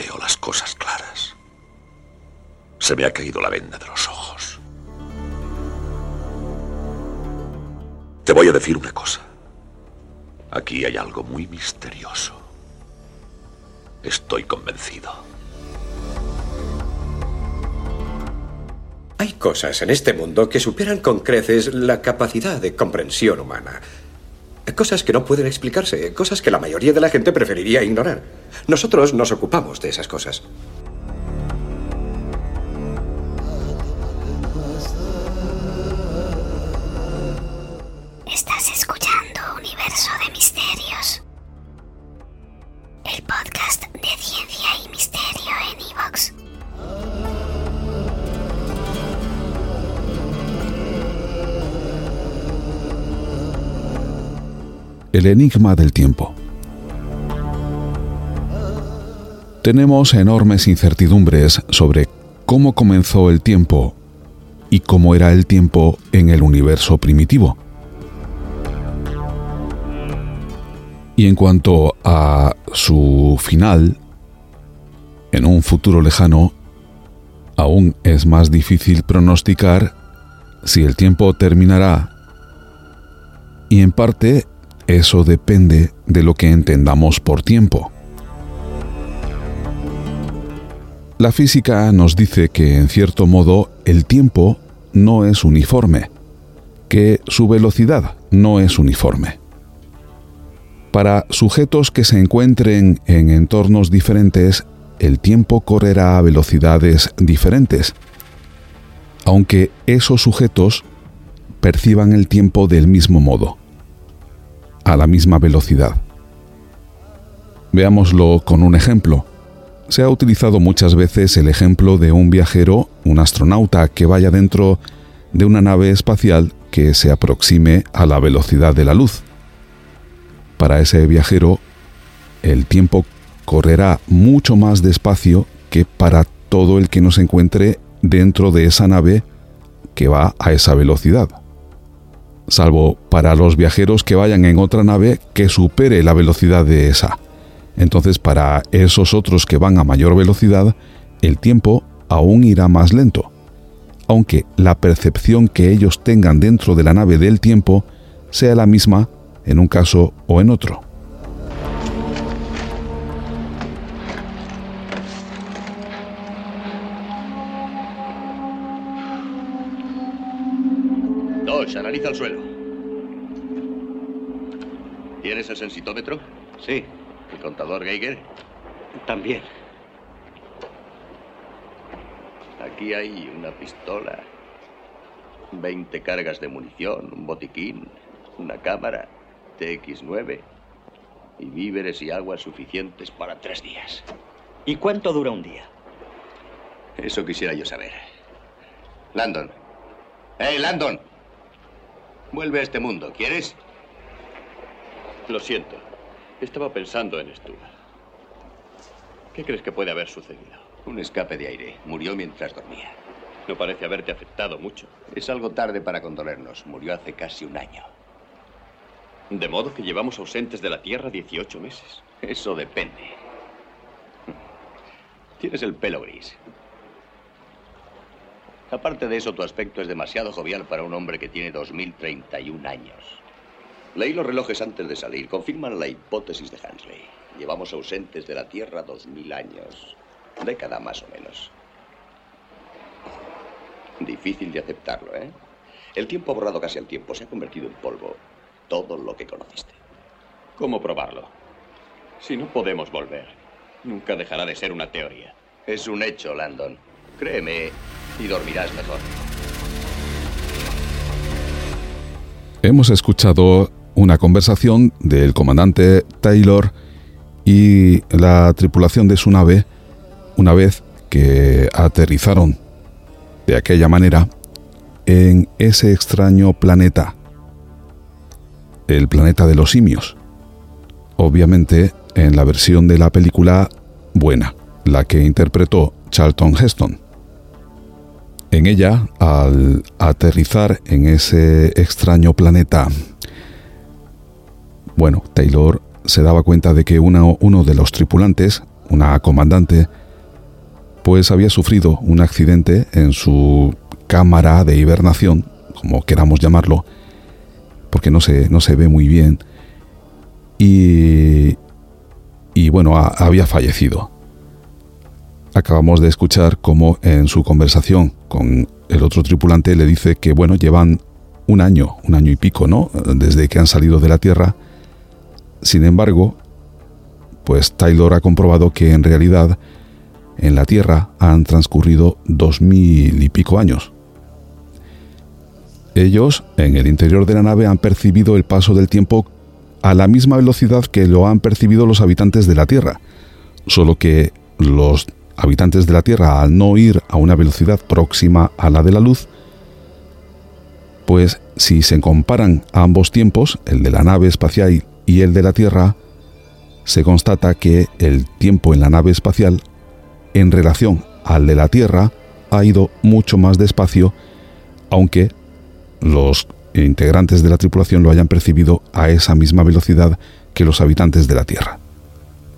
veo las cosas claras. Se me ha caído la venda de los ojos. Te voy a decir una cosa. Aquí hay algo muy misterioso. Estoy convencido. Hay cosas en este mundo que superan con creces la capacidad de comprensión humana. Cosas que no pueden explicarse, cosas que la mayoría de la gente preferiría ignorar. Nosotros nos ocupamos de esas cosas. El enigma del tiempo. Tenemos enormes incertidumbres sobre cómo comenzó el tiempo y cómo era el tiempo en el universo primitivo. Y en cuanto a su final, en un futuro lejano, aún es más difícil pronosticar si el tiempo terminará y en parte eso depende de lo que entendamos por tiempo. La física nos dice que en cierto modo el tiempo no es uniforme, que su velocidad no es uniforme. Para sujetos que se encuentren en entornos diferentes, el tiempo correrá a velocidades diferentes, aunque esos sujetos perciban el tiempo del mismo modo a la misma velocidad. Veámoslo con un ejemplo. Se ha utilizado muchas veces el ejemplo de un viajero, un astronauta, que vaya dentro de una nave espacial que se aproxime a la velocidad de la luz. Para ese viajero, el tiempo correrá mucho más despacio que para todo el que no se encuentre dentro de esa nave que va a esa velocidad salvo para los viajeros que vayan en otra nave que supere la velocidad de esa. Entonces para esos otros que van a mayor velocidad, el tiempo aún irá más lento, aunque la percepción que ellos tengan dentro de la nave del tiempo sea la misma en un caso o en otro. Dos, analiza el suelo. ¿Tienes el sensitómetro? Sí, ¿El contador Geiger? también. Aquí hay una pistola, 20 cargas de munición, un botiquín, una cámara, TX9 y víveres y agua suficientes para tres días. ¿Y cuánto dura un día? Eso quisiera yo saber. Landon. ¡Hey, Landon! Vuelve a este mundo, ¿quieres? Lo siento. Estaba pensando en Stuart. ¿Qué crees que puede haber sucedido? Un escape de aire. Murió mientras dormía. No parece haberte afectado mucho. Es algo tarde para condolernos. Murió hace casi un año. De modo que llevamos ausentes de la Tierra 18 meses. Eso depende. Tienes el pelo gris. Aparte de eso, tu aspecto es demasiado jovial para un hombre que tiene 2031 años. Leí los relojes antes de salir. Confirman la hipótesis de Hansley. Llevamos ausentes de la Tierra 2000 años. Década más o menos. Difícil de aceptarlo, ¿eh? El tiempo ha borrado casi al tiempo. Se ha convertido en polvo. Todo lo que conociste. ¿Cómo probarlo? Si no podemos volver, nunca dejará de ser una teoría. Es un hecho, Landon. Créeme y dormirás mejor. Hemos escuchado una conversación del comandante Taylor y la tripulación de su nave una vez que aterrizaron de aquella manera en ese extraño planeta, el planeta de los simios. Obviamente en la versión de la película buena, la que interpretó Charlton Heston. En ella, al aterrizar en ese extraño planeta, bueno, Taylor se daba cuenta de que uno, uno de los tripulantes, una comandante, pues había sufrido un accidente en su cámara de hibernación, como queramos llamarlo, porque no se, no se ve muy bien, y, y bueno, había fallecido. Acabamos de escuchar cómo en su conversación con el otro tripulante le dice que, bueno, llevan un año, un año y pico, ¿no? Desde que han salido de la Tierra. Sin embargo, pues Taylor ha comprobado que en realidad en la Tierra han transcurrido dos mil y pico años. Ellos, en el interior de la nave, han percibido el paso del tiempo a la misma velocidad que lo han percibido los habitantes de la Tierra, solo que los habitantes de la Tierra, al no ir a una velocidad próxima a la de la luz, pues si se comparan ambos tiempos, el de la nave espacial y el de la Tierra, se constata que el tiempo en la nave espacial, en relación al de la Tierra, ha ido mucho más despacio, aunque los integrantes de la tripulación lo hayan percibido a esa misma velocidad que los habitantes de la Tierra.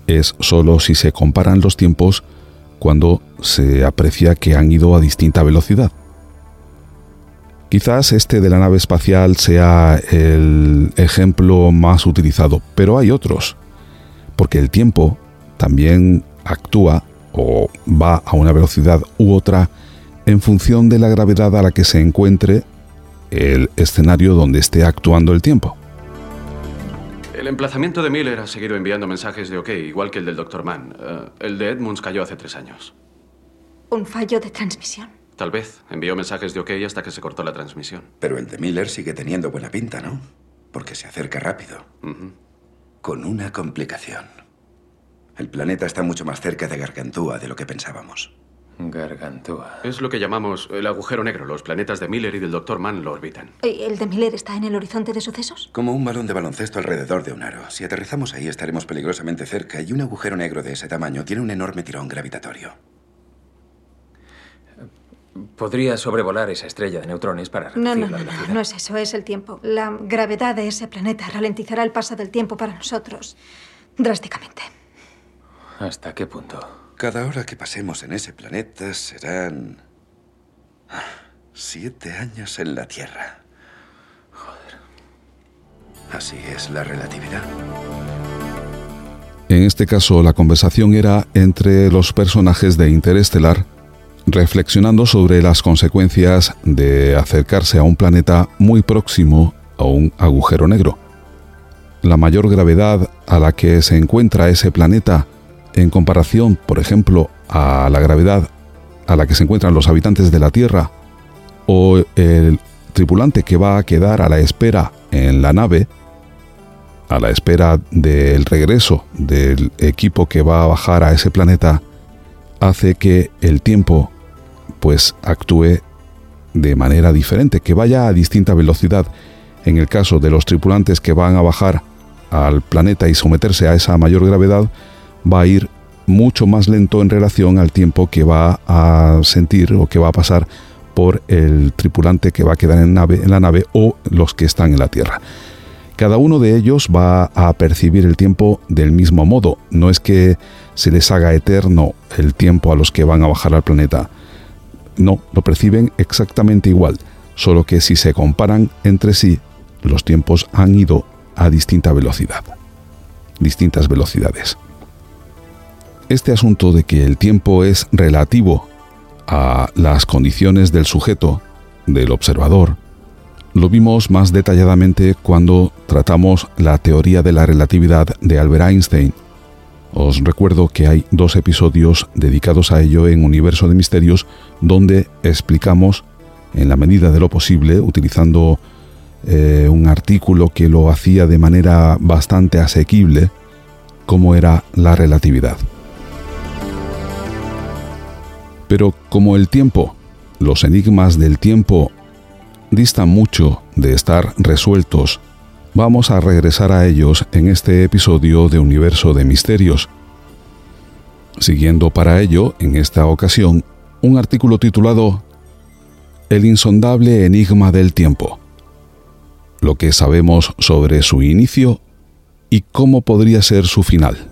Es solo si se comparan los tiempos cuando se aprecia que han ido a distinta velocidad. Quizás este de la nave espacial sea el ejemplo más utilizado, pero hay otros, porque el tiempo también actúa o va a una velocidad u otra en función de la gravedad a la que se encuentre el escenario donde esté actuando el tiempo. El emplazamiento de Miller ha seguido enviando mensajes de OK, igual que el del Dr. Mann. Eh, el de Edmunds cayó hace tres años. ¿Un fallo de transmisión? Tal vez. Envió mensajes de OK hasta que se cortó la transmisión. Pero el de Miller sigue teniendo buena pinta, ¿no? Porque se acerca rápido. Con una complicación. El planeta está mucho más cerca de Gargantúa de lo que pensábamos. Gargantúa. Es lo que llamamos el agujero negro. Los planetas de Miller y del Dr. Mann lo orbitan. ¿Y el de Miller está en el horizonte de sucesos? Como un balón de baloncesto alrededor de un aro. Si aterrizamos ahí estaremos peligrosamente cerca y un agujero negro de ese tamaño tiene un enorme tirón gravitatorio. Podría sobrevolar esa estrella de neutrones para reducir no, no, no, no, no es eso, es el tiempo. La gravedad de ese planeta ralentizará el paso del tiempo para nosotros drásticamente. ¿Hasta qué punto? Cada hora que pasemos en ese planeta serán... Siete años en la Tierra. Joder. Así es la relatividad. En este caso, la conversación era entre los personajes de Interestelar, reflexionando sobre las consecuencias de acercarse a un planeta muy próximo a un agujero negro. La mayor gravedad a la que se encuentra ese planeta en comparación, por ejemplo, a la gravedad a la que se encuentran los habitantes de la Tierra o el tripulante que va a quedar a la espera en la nave, a la espera del regreso del equipo que va a bajar a ese planeta, hace que el tiempo pues actúe de manera diferente, que vaya a distinta velocidad. En el caso de los tripulantes que van a bajar al planeta y someterse a esa mayor gravedad, va a ir mucho más lento en relación al tiempo que va a sentir o que va a pasar por el tripulante que va a quedar en, nave, en la nave o los que están en la Tierra. Cada uno de ellos va a percibir el tiempo del mismo modo. No es que se les haga eterno el tiempo a los que van a bajar al planeta. No, lo perciben exactamente igual, solo que si se comparan entre sí, los tiempos han ido a distinta velocidad. Distintas velocidades. Este asunto de que el tiempo es relativo a las condiciones del sujeto, del observador, lo vimos más detalladamente cuando tratamos la teoría de la relatividad de Albert Einstein. Os recuerdo que hay dos episodios dedicados a ello en Universo de Misterios donde explicamos, en la medida de lo posible, utilizando eh, un artículo que lo hacía de manera bastante asequible, cómo era la relatividad. Pero como el tiempo, los enigmas del tiempo distan mucho de estar resueltos, vamos a regresar a ellos en este episodio de Universo de Misterios. Siguiendo para ello, en esta ocasión, un artículo titulado El insondable enigma del tiempo. Lo que sabemos sobre su inicio y cómo podría ser su final.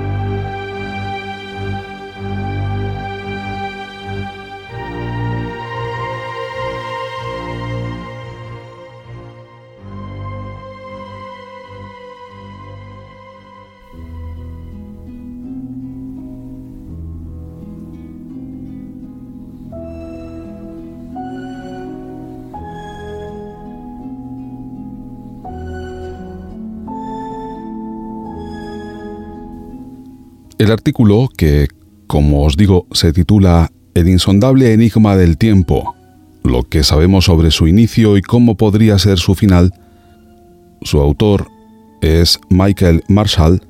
El artículo, que, como os digo, se titula El insondable enigma del tiempo, lo que sabemos sobre su inicio y cómo podría ser su final, su autor es Michael Marshall,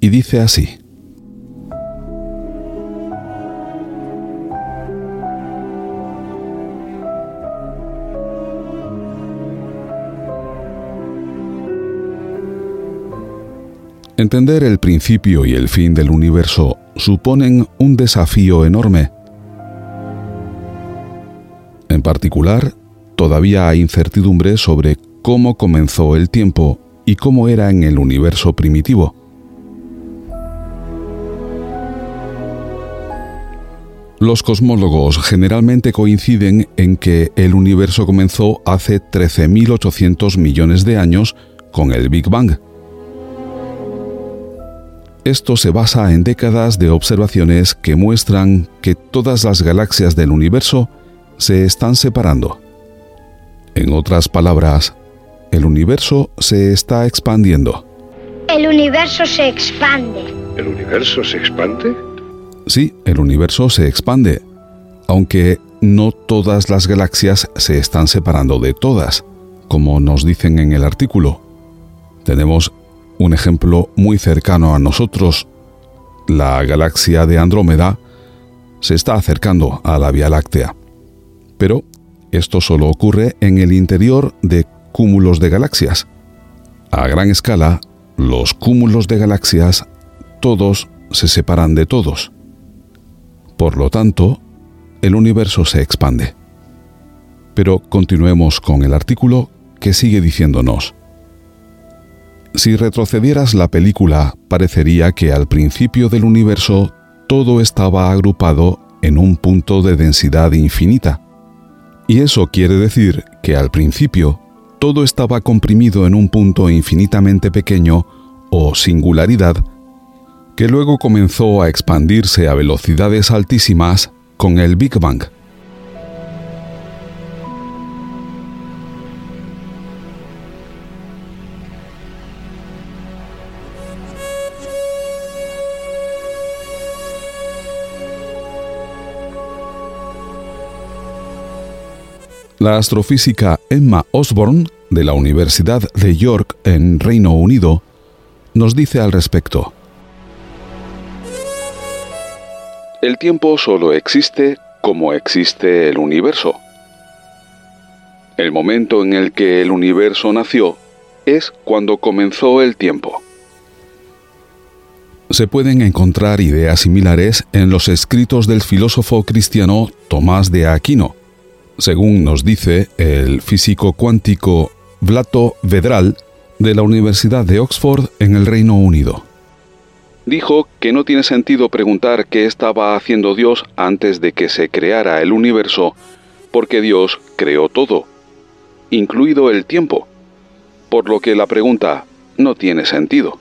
y dice así. Entender el principio y el fin del universo suponen un desafío enorme. En particular, todavía hay incertidumbre sobre cómo comenzó el tiempo y cómo era en el universo primitivo. Los cosmólogos generalmente coinciden en que el universo comenzó hace 13.800 millones de años con el Big Bang esto se basa en décadas de observaciones que muestran que todas las galaxias del universo se están separando. En otras palabras, el universo se está expandiendo. El universo se expande. ¿El universo se expande? Sí, el universo se expande, aunque no todas las galaxias se están separando de todas, como nos dicen en el artículo. Tenemos un ejemplo muy cercano a nosotros, la galaxia de Andrómeda, se está acercando a la Vía Láctea. Pero esto solo ocurre en el interior de cúmulos de galaxias. A gran escala, los cúmulos de galaxias todos se separan de todos. Por lo tanto, el universo se expande. Pero continuemos con el artículo que sigue diciéndonos, si retrocedieras la película, parecería que al principio del universo todo estaba agrupado en un punto de densidad infinita. Y eso quiere decir que al principio todo estaba comprimido en un punto infinitamente pequeño o singularidad que luego comenzó a expandirse a velocidades altísimas con el Big Bang. La astrofísica Emma Osborne, de la Universidad de York en Reino Unido, nos dice al respecto. El tiempo solo existe como existe el universo. El momento en el que el universo nació es cuando comenzó el tiempo. Se pueden encontrar ideas similares en los escritos del filósofo cristiano Tomás de Aquino, según nos dice el físico cuántico Vlato Vedral de la Universidad de Oxford en el Reino Unido. Dijo que no tiene sentido preguntar qué estaba haciendo Dios antes de que se creara el universo, porque Dios creó todo, incluido el tiempo, por lo que la pregunta no tiene sentido.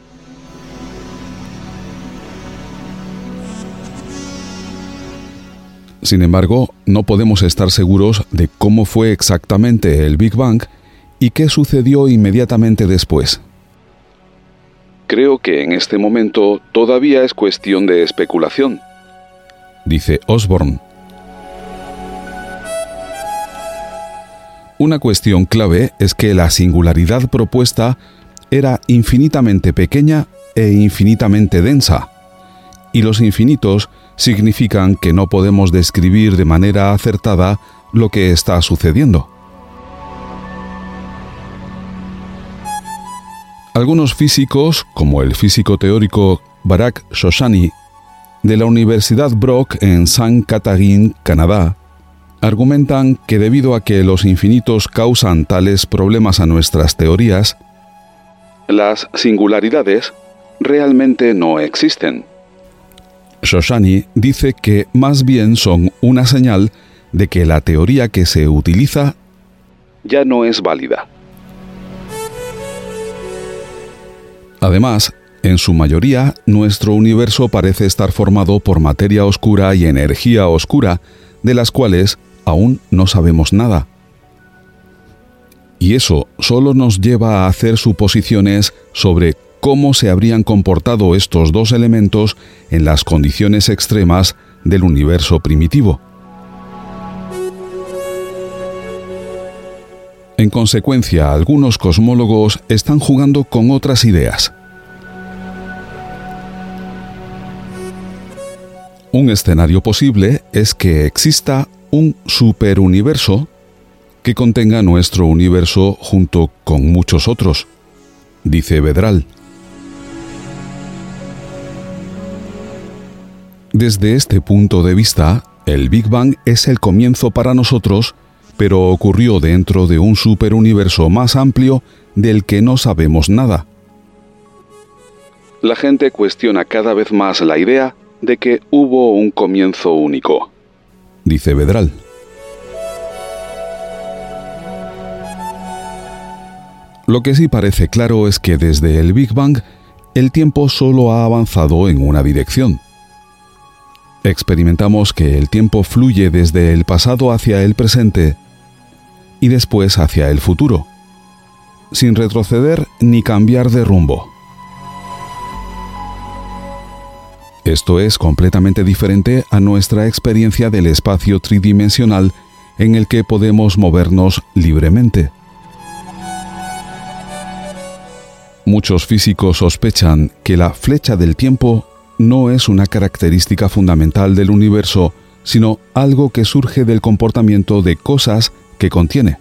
Sin embargo, no podemos estar seguros de cómo fue exactamente el Big Bang y qué sucedió inmediatamente después. Creo que en este momento todavía es cuestión de especulación, dice Osborne. Una cuestión clave es que la singularidad propuesta era infinitamente pequeña e infinitamente densa, y los infinitos significan que no podemos describir de manera acertada lo que está sucediendo. Algunos físicos, como el físico teórico Barak Shoshani de la Universidad Brock en Saint Catherine, Canadá, argumentan que debido a que los infinitos causan tales problemas a nuestras teorías, las singularidades realmente no existen. Shoshani dice que más bien son una señal de que la teoría que se utiliza ya no es válida. Además, en su mayoría, nuestro universo parece estar formado por materia oscura y energía oscura, de las cuales aún no sabemos nada. Y eso solo nos lleva a hacer suposiciones sobre cómo se habrían comportado estos dos elementos en las condiciones extremas del universo primitivo. En consecuencia, algunos cosmólogos están jugando con otras ideas. Un escenario posible es que exista un superuniverso que contenga nuestro universo junto con muchos otros, dice Vedral. Desde este punto de vista, el Big Bang es el comienzo para nosotros, pero ocurrió dentro de un superuniverso más amplio del que no sabemos nada. La gente cuestiona cada vez más la idea de que hubo un comienzo único, dice Vedral. Lo que sí parece claro es que desde el Big Bang el tiempo solo ha avanzado en una dirección. Experimentamos que el tiempo fluye desde el pasado hacia el presente y después hacia el futuro, sin retroceder ni cambiar de rumbo. Esto es completamente diferente a nuestra experiencia del espacio tridimensional en el que podemos movernos libremente. Muchos físicos sospechan que la flecha del tiempo no es una característica fundamental del universo, sino algo que surge del comportamiento de cosas que contiene.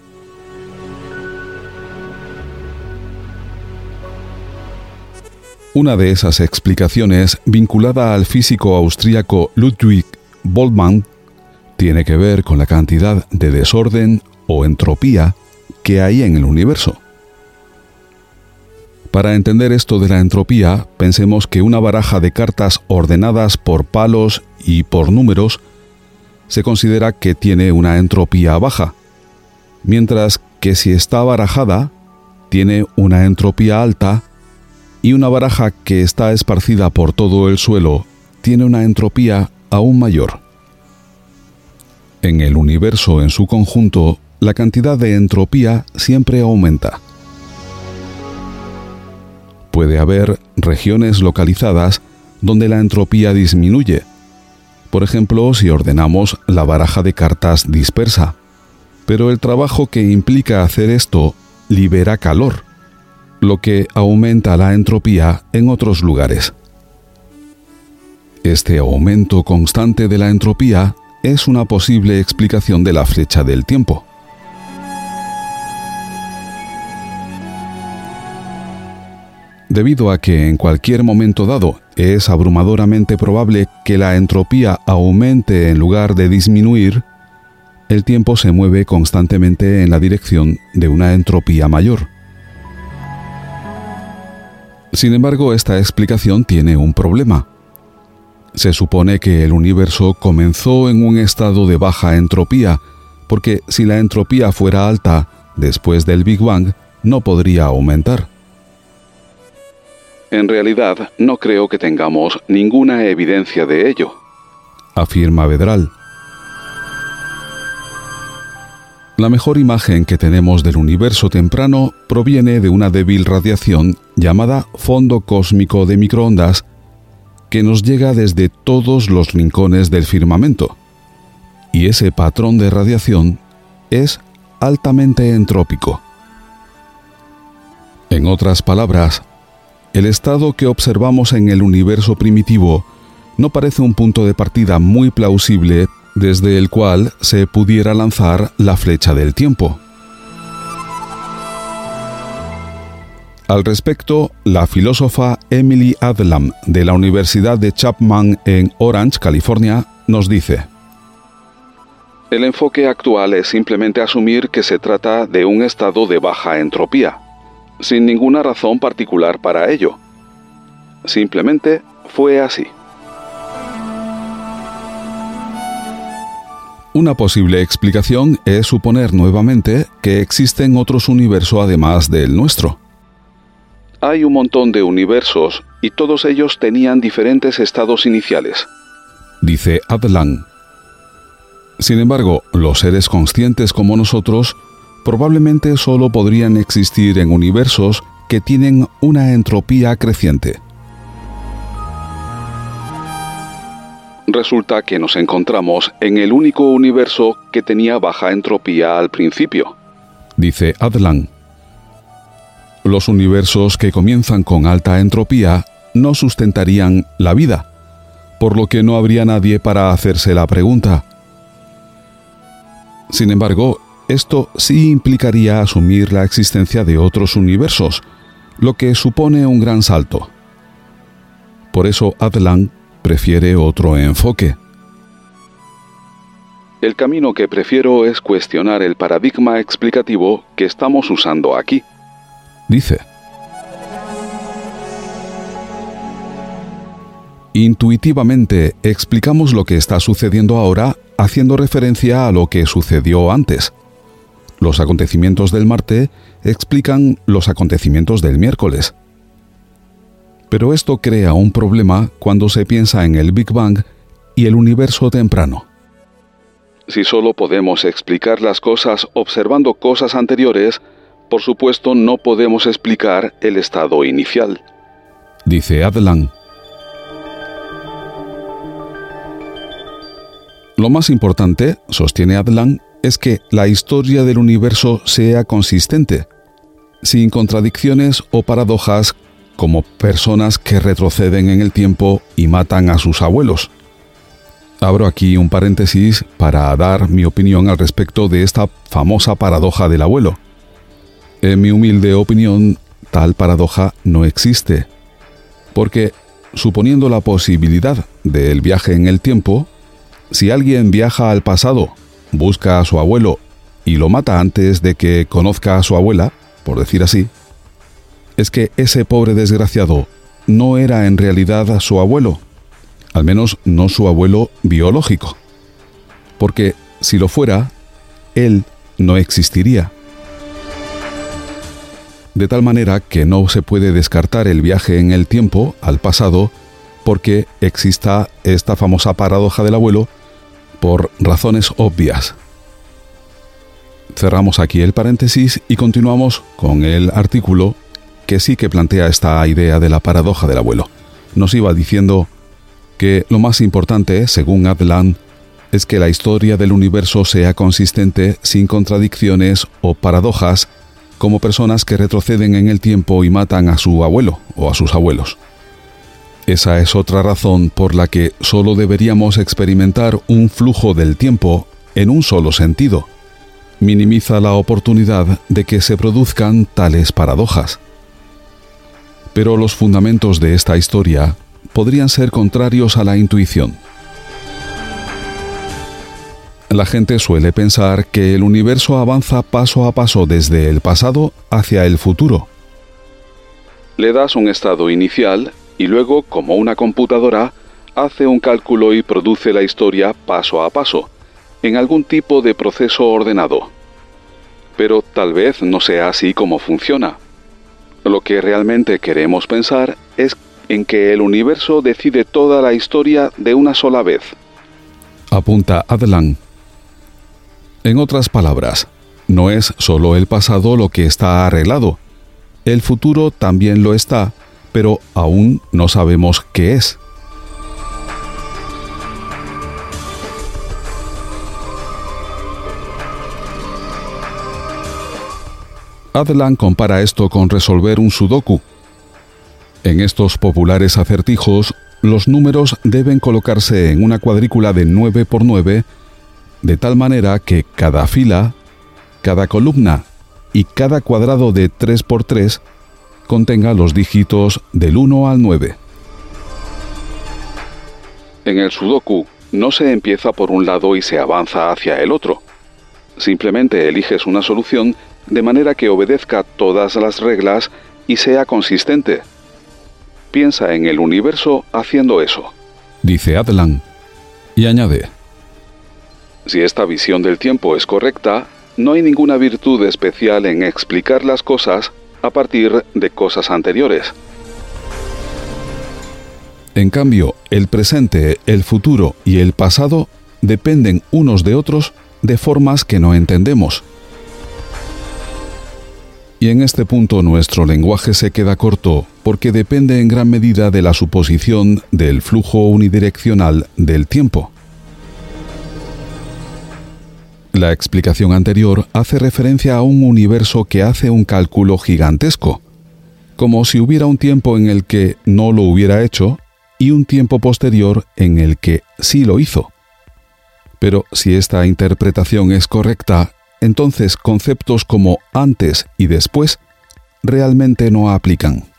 Una de esas explicaciones, vinculada al físico austríaco Ludwig Boltzmann, tiene que ver con la cantidad de desorden o entropía que hay en el universo. Para entender esto de la entropía, pensemos que una baraja de cartas ordenadas por palos y por números se considera que tiene una entropía baja, mientras que si está barajada, tiene una entropía alta y una baraja que está esparcida por todo el suelo tiene una entropía aún mayor. En el universo en su conjunto, la cantidad de entropía siempre aumenta. Puede haber regiones localizadas donde la entropía disminuye. Por ejemplo, si ordenamos la baraja de cartas dispersa. Pero el trabajo que implica hacer esto libera calor lo que aumenta la entropía en otros lugares. Este aumento constante de la entropía es una posible explicación de la flecha del tiempo. Debido a que en cualquier momento dado es abrumadoramente probable que la entropía aumente en lugar de disminuir, el tiempo se mueve constantemente en la dirección de una entropía mayor. Sin embargo, esta explicación tiene un problema. Se supone que el universo comenzó en un estado de baja entropía, porque si la entropía fuera alta después del Big Bang, no podría aumentar. En realidad, no creo que tengamos ninguna evidencia de ello, afirma Vedral. La mejor imagen que tenemos del universo temprano proviene de una débil radiación llamada fondo cósmico de microondas que nos llega desde todos los rincones del firmamento. Y ese patrón de radiación es altamente entrópico. En otras palabras, el estado que observamos en el universo primitivo no parece un punto de partida muy plausible desde el cual se pudiera lanzar la flecha del tiempo. Al respecto, la filósofa Emily Adlam de la Universidad de Chapman en Orange, California, nos dice, El enfoque actual es simplemente asumir que se trata de un estado de baja entropía, sin ninguna razón particular para ello. Simplemente fue así. Una posible explicación es suponer nuevamente que existen otros universos además del nuestro. Hay un montón de universos y todos ellos tenían diferentes estados iniciales. Dice Adlan. Sin embargo, los seres conscientes como nosotros probablemente solo podrían existir en universos que tienen una entropía creciente. Resulta que nos encontramos en el único universo que tenía baja entropía al principio. Dice Adlan. Los universos que comienzan con alta entropía no sustentarían la vida, por lo que no habría nadie para hacerse la pregunta. Sin embargo, esto sí implicaría asumir la existencia de otros universos, lo que supone un gran salto. Por eso Adlan prefiere otro enfoque. El camino que prefiero es cuestionar el paradigma explicativo que estamos usando aquí. Dice. Intuitivamente explicamos lo que está sucediendo ahora haciendo referencia a lo que sucedió antes. Los acontecimientos del martes explican los acontecimientos del miércoles. Pero esto crea un problema cuando se piensa en el Big Bang y el universo temprano. Si solo podemos explicar las cosas observando cosas anteriores, por supuesto no podemos explicar el estado inicial. Dice Adlan. Lo más importante, sostiene Adlan, es que la historia del universo sea consistente, sin contradicciones o paradojas como personas que retroceden en el tiempo y matan a sus abuelos. Abro aquí un paréntesis para dar mi opinión al respecto de esta famosa paradoja del abuelo. En mi humilde opinión, tal paradoja no existe, porque suponiendo la posibilidad del viaje en el tiempo, si alguien viaja al pasado, busca a su abuelo y lo mata antes de que conozca a su abuela, por decir así, es que ese pobre desgraciado no era en realidad su abuelo, al menos no su abuelo biológico, porque si lo fuera, él no existiría. De tal manera que no se puede descartar el viaje en el tiempo al pasado porque exista esta famosa paradoja del abuelo por razones obvias. Cerramos aquí el paréntesis y continuamos con el artículo que sí que plantea esta idea de la paradoja del abuelo. Nos iba diciendo que lo más importante, según Adlan, es que la historia del universo sea consistente sin contradicciones o paradojas como personas que retroceden en el tiempo y matan a su abuelo o a sus abuelos. Esa es otra razón por la que solo deberíamos experimentar un flujo del tiempo en un solo sentido. Minimiza la oportunidad de que se produzcan tales paradojas. Pero los fundamentos de esta historia podrían ser contrarios a la intuición. La gente suele pensar que el universo avanza paso a paso desde el pasado hacia el futuro. Le das un estado inicial y luego, como una computadora, hace un cálculo y produce la historia paso a paso, en algún tipo de proceso ordenado. Pero tal vez no sea así como funciona. Lo que realmente queremos pensar es en que el universo decide toda la historia de una sola vez. Apunta Adlan. En otras palabras, no es solo el pasado lo que está arreglado, el futuro también lo está, pero aún no sabemos qué es. Adlan compara esto con resolver un sudoku. En estos populares acertijos, los números deben colocarse en una cuadrícula de 9 por 9, de tal manera que cada fila, cada columna y cada cuadrado de 3 por 3 contenga los dígitos del 1 al 9. En el sudoku, no se empieza por un lado y se avanza hacia el otro. Simplemente eliges una solución de manera que obedezca todas las reglas y sea consistente. Piensa en el universo haciendo eso. Dice Adlan. Y añade. Si esta visión del tiempo es correcta, no hay ninguna virtud especial en explicar las cosas a partir de cosas anteriores. En cambio, el presente, el futuro y el pasado dependen unos de otros de formas que no entendemos. Y en este punto nuestro lenguaje se queda corto porque depende en gran medida de la suposición del flujo unidireccional del tiempo. La explicación anterior hace referencia a un universo que hace un cálculo gigantesco, como si hubiera un tiempo en el que no lo hubiera hecho y un tiempo posterior en el que sí lo hizo. Pero si esta interpretación es correcta, entonces conceptos como antes y después realmente no aplican.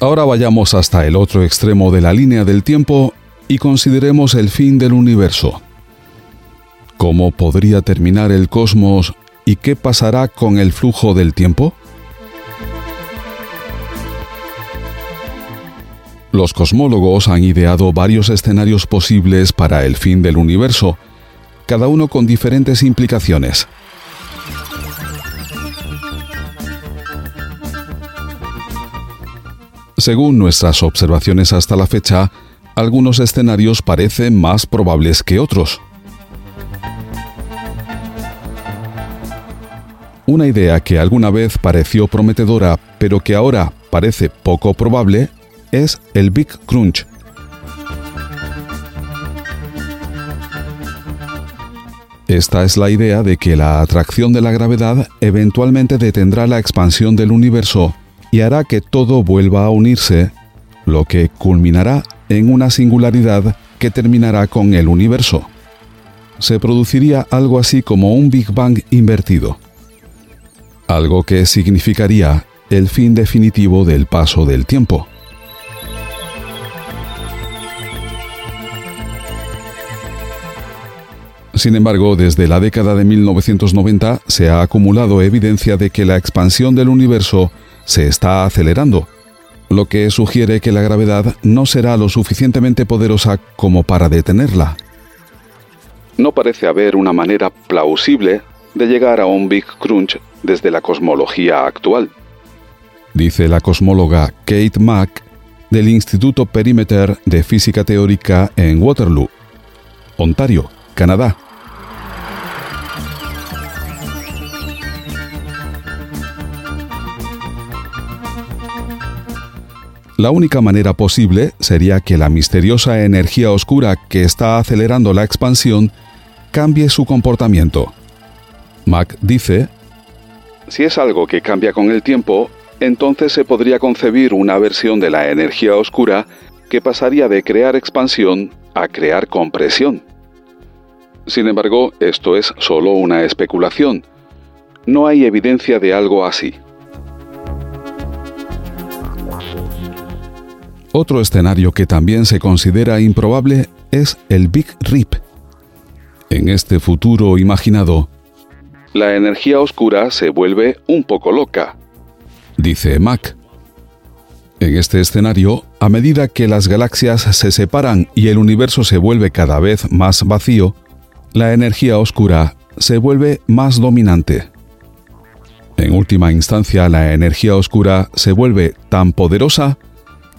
Ahora vayamos hasta el otro extremo de la línea del tiempo y consideremos el fin del universo. ¿Cómo podría terminar el cosmos y qué pasará con el flujo del tiempo? Los cosmólogos han ideado varios escenarios posibles para el fin del universo, cada uno con diferentes implicaciones. Según nuestras observaciones hasta la fecha, algunos escenarios parecen más probables que otros. Una idea que alguna vez pareció prometedora, pero que ahora parece poco probable, es el Big Crunch. Esta es la idea de que la atracción de la gravedad eventualmente detendrá la expansión del universo y hará que todo vuelva a unirse, lo que culminará en una singularidad que terminará con el universo. Se produciría algo así como un Big Bang invertido, algo que significaría el fin definitivo del paso del tiempo. Sin embargo, desde la década de 1990 se ha acumulado evidencia de que la expansión del universo se está acelerando, lo que sugiere que la gravedad no será lo suficientemente poderosa como para detenerla. No parece haber una manera plausible de llegar a un Big Crunch desde la cosmología actual. Dice la cosmóloga Kate Mack del Instituto Perimeter de Física Teórica en Waterloo, Ontario, Canadá. La única manera posible sería que la misteriosa energía oscura que está acelerando la expansión cambie su comportamiento. Mac dice, Si es algo que cambia con el tiempo, entonces se podría concebir una versión de la energía oscura que pasaría de crear expansión a crear compresión. Sin embargo, esto es solo una especulación. No hay evidencia de algo así. Otro escenario que también se considera improbable es el Big Rip. En este futuro imaginado, la energía oscura se vuelve un poco loca, dice Mac. En este escenario, a medida que las galaxias se separan y el universo se vuelve cada vez más vacío, la energía oscura se vuelve más dominante. En última instancia, la energía oscura se vuelve tan poderosa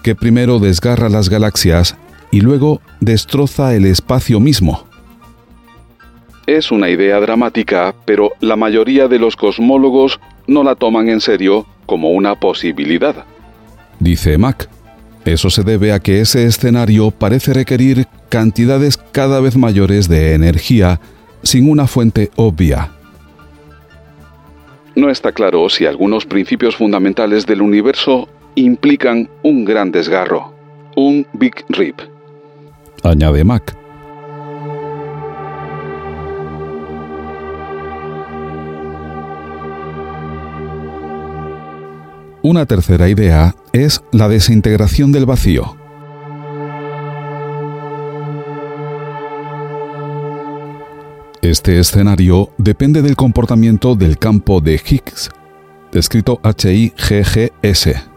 que primero desgarra las galaxias y luego destroza el espacio mismo. Es una idea dramática, pero la mayoría de los cosmólogos no la toman en serio como una posibilidad. Dice Mac. Eso se debe a que ese escenario parece requerir cantidades cada vez mayores de energía sin una fuente obvia. no está claro si algunos principios fundamentales del universo implican un gran desgarro, un Big Rip. Añade Mac. Una tercera idea es la desintegración del vacío. Este escenario depende del comportamiento del campo de Higgs, descrito H-I-G-G-S.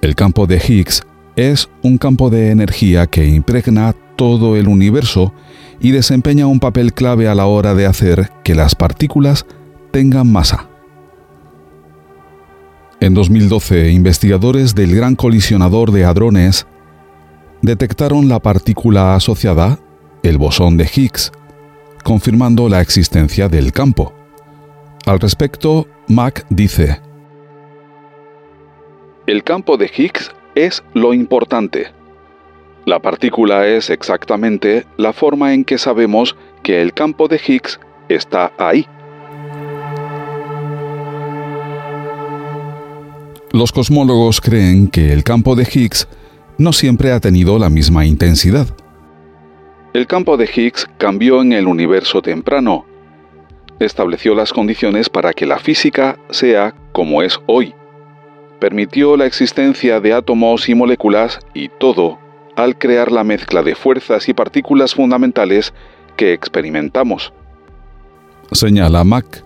El campo de Higgs es un campo de energía que impregna todo el universo y desempeña un papel clave a la hora de hacer que las partículas tengan masa. En 2012, investigadores del Gran Colisionador de Hadrones detectaron la partícula asociada, el bosón de Higgs, confirmando la existencia del campo. Al respecto, Mack dice, El campo de Higgs es lo importante. La partícula es exactamente la forma en que sabemos que el campo de Higgs está ahí. Los cosmólogos creen que el campo de Higgs no siempre ha tenido la misma intensidad. El campo de Higgs cambió en el universo temprano. Estableció las condiciones para que la física sea como es hoy. Permitió la existencia de átomos y moléculas y todo al crear la mezcla de fuerzas y partículas fundamentales que experimentamos. Señala Mack.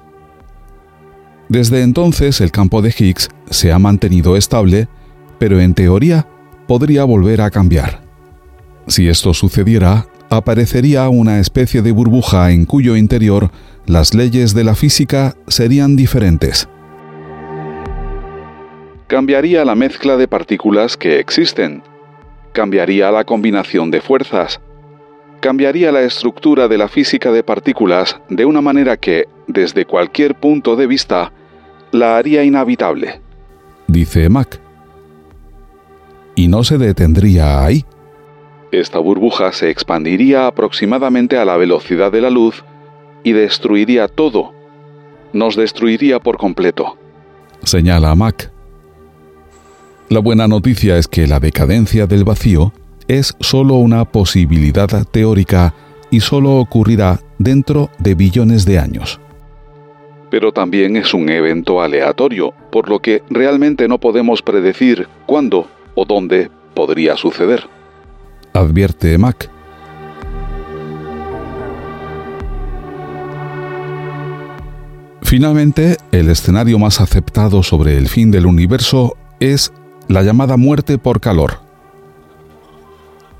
Desde entonces el campo de Higgs se ha mantenido estable, pero en teoría podría volver a cambiar. Si esto sucediera, aparecería una especie de burbuja en cuyo interior las leyes de la física serían diferentes. Cambiaría la mezcla de partículas que existen, cambiaría la combinación de fuerzas, cambiaría la estructura de la física de partículas de una manera que, desde cualquier punto de vista, la haría inhabitable. Dice Mac. Y no se detendría ahí. Esta burbuja se expandiría aproximadamente a la velocidad de la luz y destruiría todo. Nos destruiría por completo. Señala Mac. La buena noticia es que la decadencia del vacío es solo una posibilidad teórica y solo ocurrirá dentro de billones de años. Pero también es un evento aleatorio, por lo que realmente no podemos predecir cuándo o dónde podría suceder. Advierte Mac. Finalmente, el escenario más aceptado sobre el fin del universo es la llamada muerte por calor.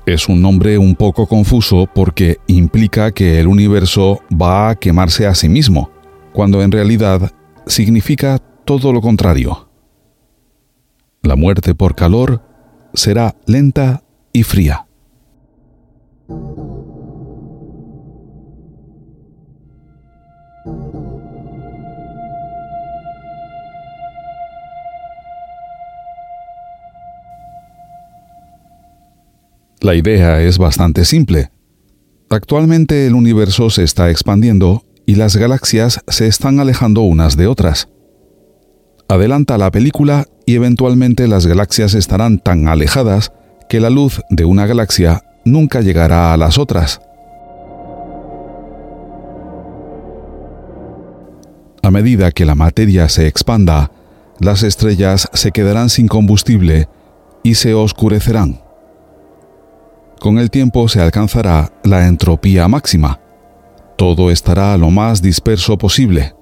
Es un nombre un poco confuso porque implica que el universo va a quemarse a sí mismo, cuando en realidad significa todo lo contrario. La muerte por calor será lenta y fría. La idea es bastante simple. Actualmente el universo se está expandiendo y las galaxias se están alejando unas de otras. Adelanta la película y eventualmente las galaxias estarán tan alejadas que la luz de una galaxia nunca llegará a las otras. A medida que la materia se expanda, las estrellas se quedarán sin combustible y se oscurecerán. Con el tiempo se alcanzará la entropía máxima. Todo estará lo más disperso posible.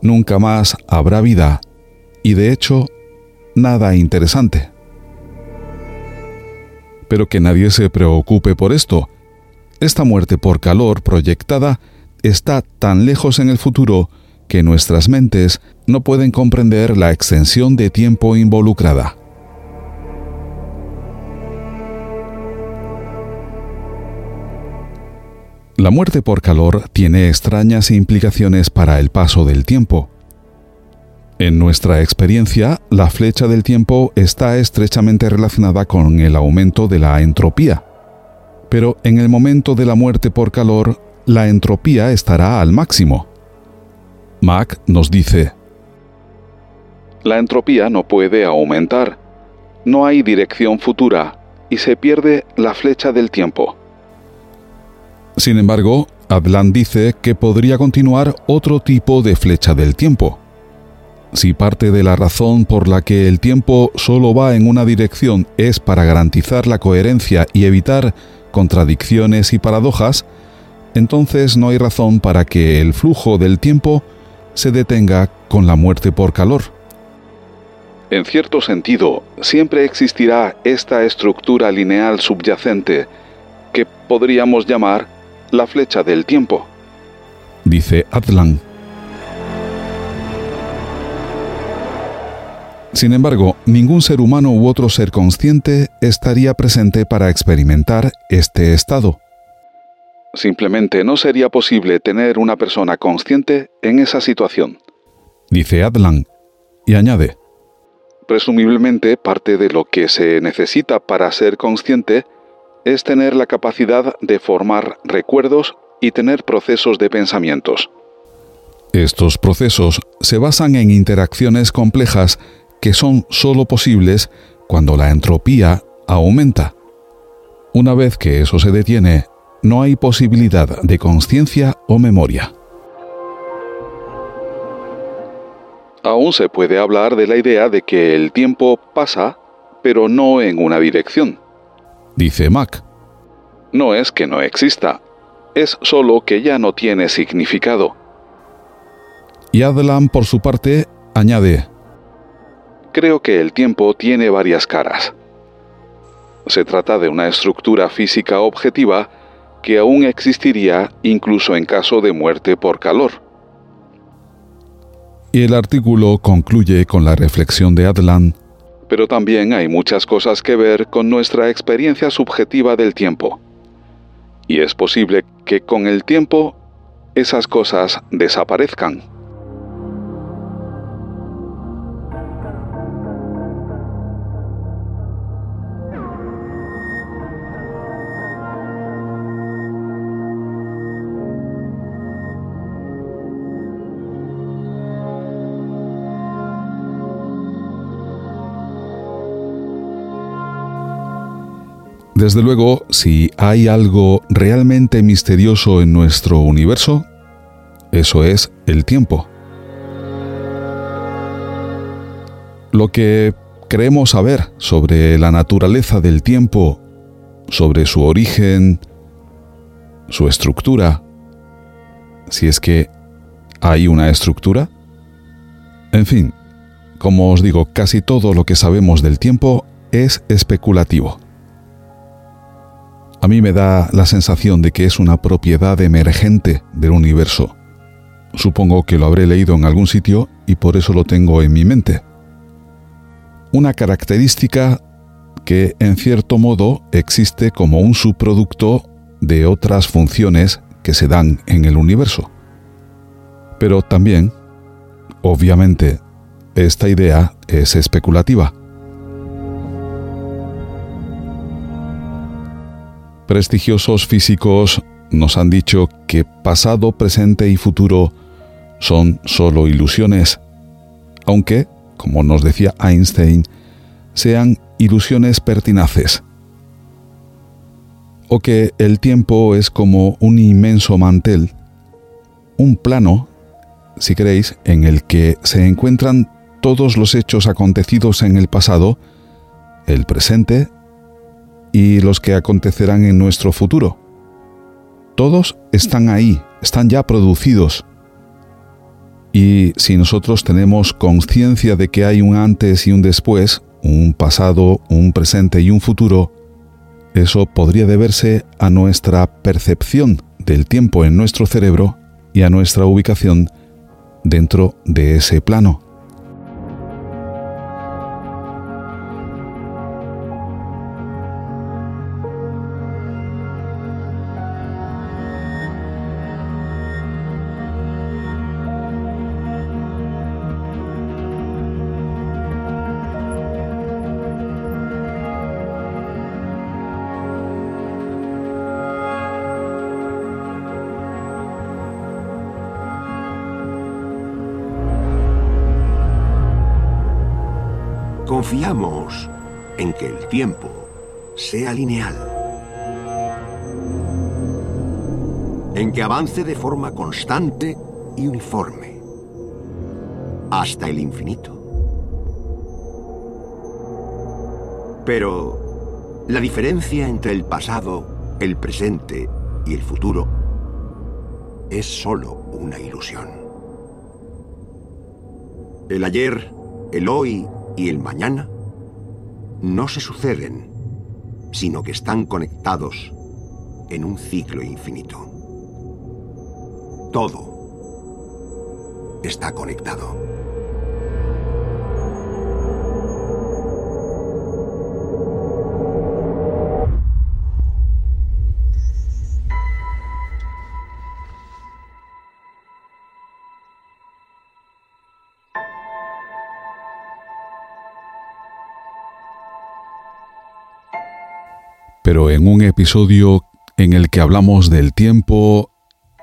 Nunca más habrá vida y de hecho nada interesante. Pero que nadie se preocupe por esto. Esta muerte por calor proyectada está tan lejos en el futuro que nuestras mentes no pueden comprender la extensión de tiempo involucrada. La muerte por calor tiene extrañas implicaciones para el paso del tiempo. En nuestra experiencia, la flecha del tiempo está estrechamente relacionada con el aumento de la entropía. Pero en el momento de la muerte por calor, la entropía estará al máximo. Mac nos dice, La entropía no puede aumentar, no hay dirección futura y se pierde la flecha del tiempo. Sin embargo, Adlan dice que podría continuar otro tipo de flecha del tiempo. Si parte de la razón por la que el tiempo solo va en una dirección es para garantizar la coherencia y evitar contradicciones y paradojas, entonces no hay razón para que el flujo del tiempo se detenga con la muerte por calor. En cierto sentido, siempre existirá esta estructura lineal subyacente que podríamos llamar la flecha del tiempo. Dice Atlan. Sin embargo, ningún ser humano u otro ser consciente estaría presente para experimentar este estado. Simplemente no sería posible tener una persona consciente en esa situación. Dice Adlan, y añade, Presumiblemente parte de lo que se necesita para ser consciente es tener la capacidad de formar recuerdos y tener procesos de pensamientos. Estos procesos se basan en interacciones complejas que son sólo posibles cuando la entropía aumenta. Una vez que eso se detiene, no hay posibilidad de conciencia o memoria. Aún se puede hablar de la idea de que el tiempo pasa, pero no en una dirección. Dice Mac. No es que no exista, es solo que ya no tiene significado. Y Adlan, por su parte, añade, Creo que el tiempo tiene varias caras. Se trata de una estructura física objetiva que aún existiría incluso en caso de muerte por calor. Y el artículo concluye con la reflexión de Adlan, pero también hay muchas cosas que ver con nuestra experiencia subjetiva del tiempo. Y es posible que con el tiempo esas cosas desaparezcan. Desde luego, si hay algo realmente misterioso en nuestro universo, eso es el tiempo. Lo que creemos saber sobre la naturaleza del tiempo, sobre su origen, su estructura, si es que hay una estructura, en fin, como os digo, casi todo lo que sabemos del tiempo es especulativo. A mí me da la sensación de que es una propiedad emergente del universo. Supongo que lo habré leído en algún sitio y por eso lo tengo en mi mente. Una característica que en cierto modo existe como un subproducto de otras funciones que se dan en el universo. Pero también, obviamente, esta idea es especulativa. Prestigiosos físicos nos han dicho que pasado, presente y futuro son solo ilusiones, aunque, como nos decía Einstein, sean ilusiones pertinaces. O que el tiempo es como un inmenso mantel, un plano, si queréis, en el que se encuentran todos los hechos acontecidos en el pasado, el presente y los que acontecerán en nuestro futuro. Todos están ahí, están ya producidos. Y si nosotros tenemos conciencia de que hay un antes y un después, un pasado, un presente y un futuro, eso podría deberse a nuestra percepción del tiempo en nuestro cerebro y a nuestra ubicación dentro de ese plano. Tiempo sea lineal. En que avance de forma constante y uniforme. Hasta el infinito. Pero la diferencia entre el pasado, el presente y el futuro es solo una ilusión. El ayer, el hoy y el mañana no se suceden, sino que están conectados en un ciclo infinito. Todo está conectado. Pero en un episodio en el que hablamos del tiempo,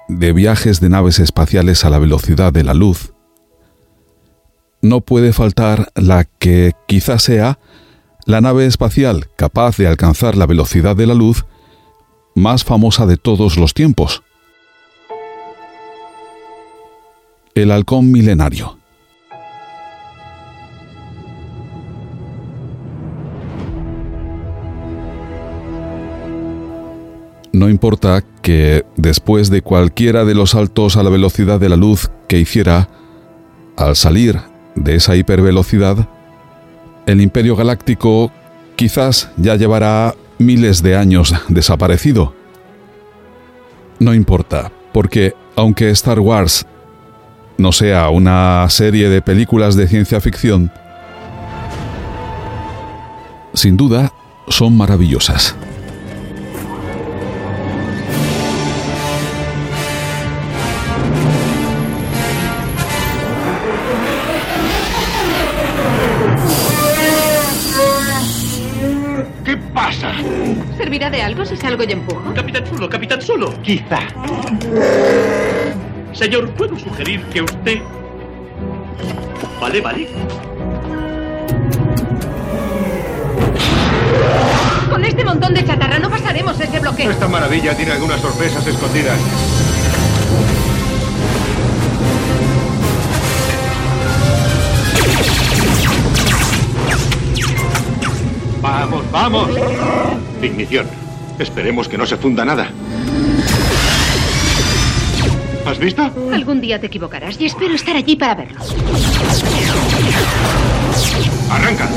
de viajes de naves espaciales a la velocidad de la luz, no puede faltar la que quizás sea la nave espacial capaz de alcanzar la velocidad de la luz más famosa de todos los tiempos. El halcón milenario. No importa que después de cualquiera de los saltos a la velocidad de la luz que hiciera, al salir de esa hipervelocidad, el Imperio Galáctico quizás ya llevará miles de años desaparecido. No importa, porque aunque Star Wars no sea una serie de películas de ciencia ficción, sin duda son maravillosas. Y empujo? Capitán Solo, Capitán Solo. Quizá. Señor, ¿puedo sugerir que usted... Vale, vale. Con este montón de chatarra no pasaremos ese bloqueo. Esta maravilla tiene algunas sorpresas escondidas. Vamos, vamos. Ignición. Esperemos que no se funda nada. ¿Has visto? Algún día te equivocarás y espero estar allí para verlo. Arranca.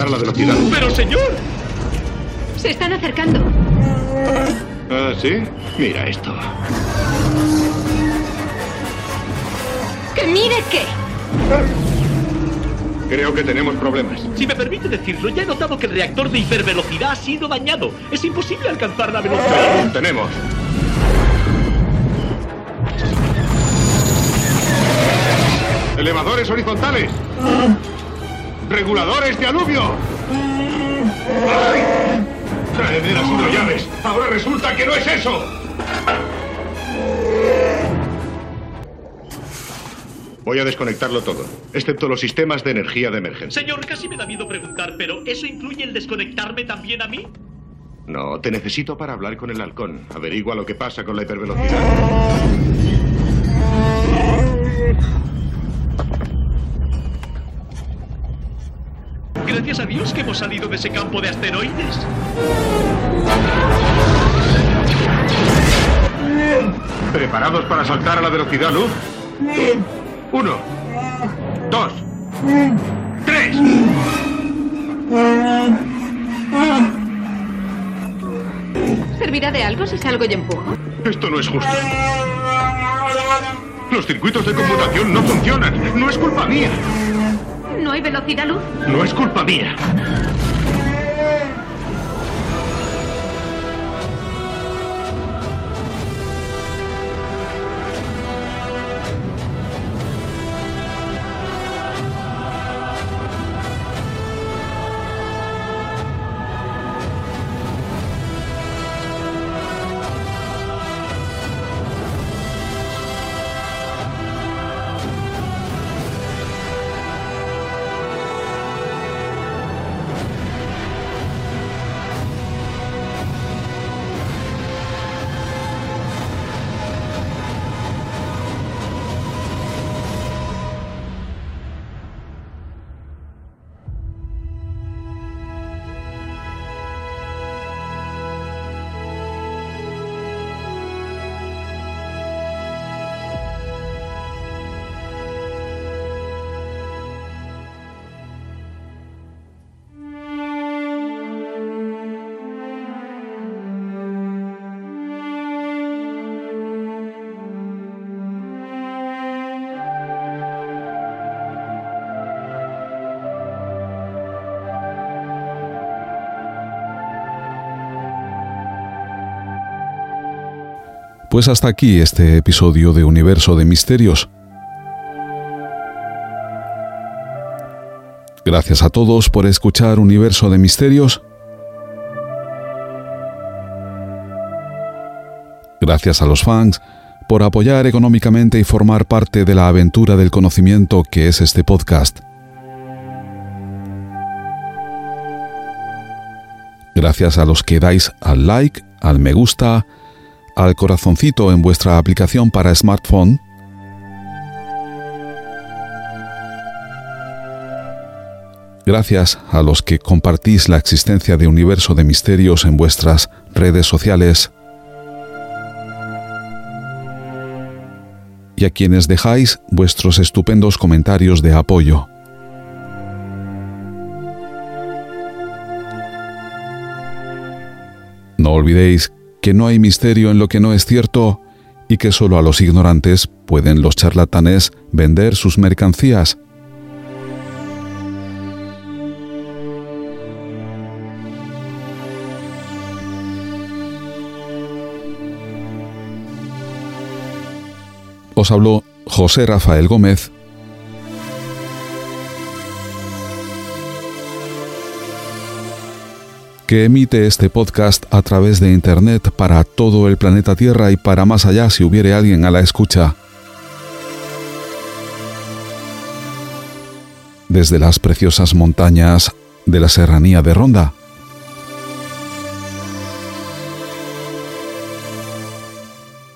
Saltar la velocidad. Pero, señor. Se están acercando. ¿Ah, sí? Mira esto. ¡Que mire qué! Creo que tenemos problemas. Si me permite decirlo, ya he notado que el reactor de hipervelocidad ha sido dañado. Es imposible alcanzar la velocidad. Tenemos. Elevadores horizontales. Reguladores de aluvio. ¡Ay! Traederas hidrollaves. Ahora resulta que no es eso. Voy a desconectarlo todo, excepto los sistemas de energía de emergencia. Señor, casi me da miedo preguntar, pero ¿eso incluye el desconectarme también a mí? No, te necesito para hablar con el halcón. Averigua lo que pasa con la hipervelocidad. Gracias a Dios que hemos salido de ese campo de asteroides. ¿Preparados para saltar a la velocidad luz? Uno, dos, tres. ¿Servirá de algo si salgo y empujo? Esto no es justo. Los circuitos de conmutación no funcionan. No es culpa mía. ¿No hay velocidad luz? No es culpa mía. Pues hasta aquí este episodio de Universo de Misterios. Gracias a todos por escuchar Universo de Misterios. Gracias a los fans por apoyar económicamente y formar parte de la aventura del conocimiento que es este podcast. Gracias a los que dais al like, al me gusta, al corazoncito en vuestra aplicación para smartphone. Gracias a los que compartís la existencia de Universo de Misterios en vuestras redes sociales. Y a quienes dejáis vuestros estupendos comentarios de apoyo. No olvidéis que no hay misterio en lo que no es cierto y que solo a los ignorantes pueden los charlatanes vender sus mercancías. Os habló José Rafael Gómez que emite este podcast a través de Internet para todo el planeta Tierra y para más allá si hubiere alguien a la escucha. Desde las preciosas montañas de la serranía de Ronda.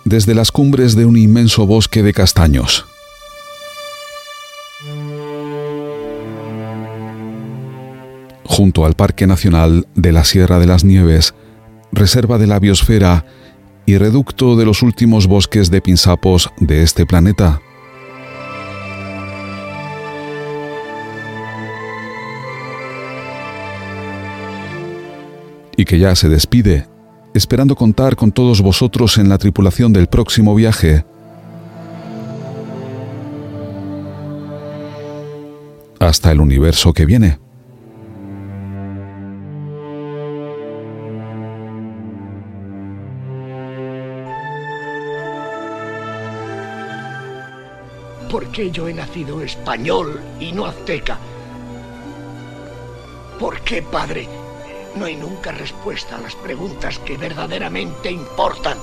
Desde las cumbres de un inmenso bosque de castaños. Junto al Parque Nacional de la Sierra de las Nieves, reserva de la biosfera y reducto de los últimos bosques de pinsapos de este planeta. Y que ya se despide, esperando contar con todos vosotros en la tripulación del próximo viaje. Hasta el universo que viene. Qué yo he nacido español y no azteca? ¿Por qué, padre? No hay nunca respuesta a las preguntas que verdaderamente importan.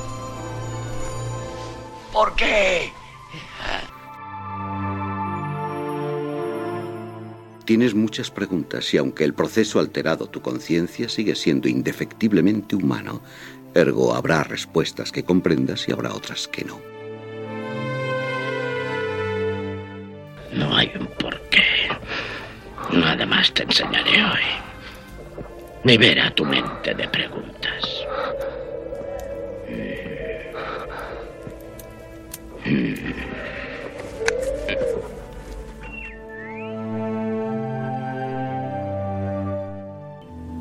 ¿Por qué? Tienes muchas preguntas y aunque el proceso ha alterado tu conciencia, sigue siendo indefectiblemente humano. Ergo, habrá respuestas que comprendas y habrá otras que no. No hay un porqué. Nada más te enseñaré hoy. Libera tu mente de preguntas.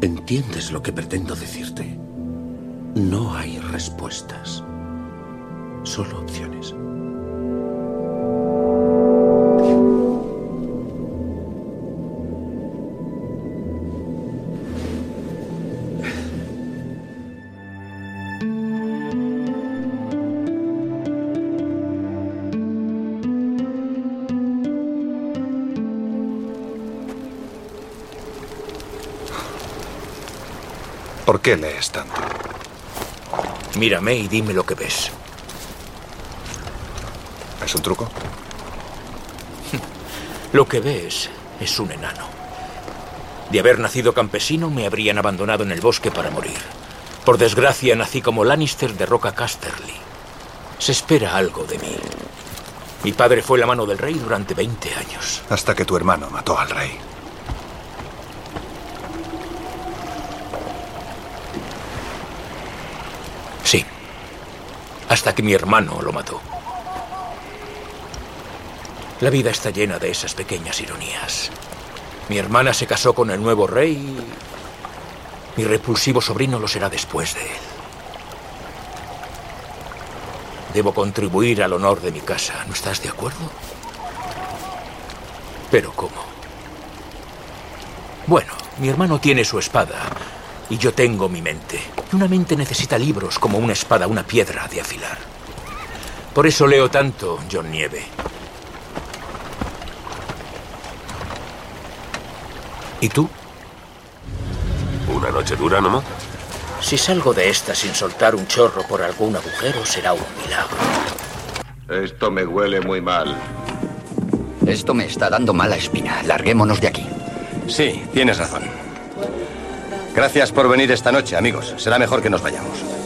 ¿Entiendes lo que pretendo decirte? No hay respuestas, solo opciones. ¿Por qué lees tanto? Mírame y dime lo que ves. ¿Es un truco? Lo que ves es un enano. De haber nacido campesino, me habrían abandonado en el bosque para morir. Por desgracia, nací como Lannister de Roca Casterly. Se espera algo de mí. Mi padre fue la mano del rey durante 20 años. Hasta que tu hermano mató al rey. Hasta que mi hermano lo mató. La vida está llena de esas pequeñas ironías. Mi hermana se casó con el nuevo rey. y Mi repulsivo sobrino lo será después de él. Debo contribuir al honor de mi casa. ¿No estás de acuerdo? Pero ¿cómo? Bueno, mi hermano tiene su espada y yo tengo mi mente. Y una mente necesita libros como una espada, una piedra de afilar. Por eso leo tanto, John Nieve. ¿Y tú? Una noche dura, ¿no? Si salgo de esta sin soltar un chorro por algún agujero, será un milagro. Esto me huele muy mal. Esto me está dando mala espina. Larguémonos de aquí. Sí, tienes razón. Gracias por venir esta noche, amigos. Será mejor que nos vayamos.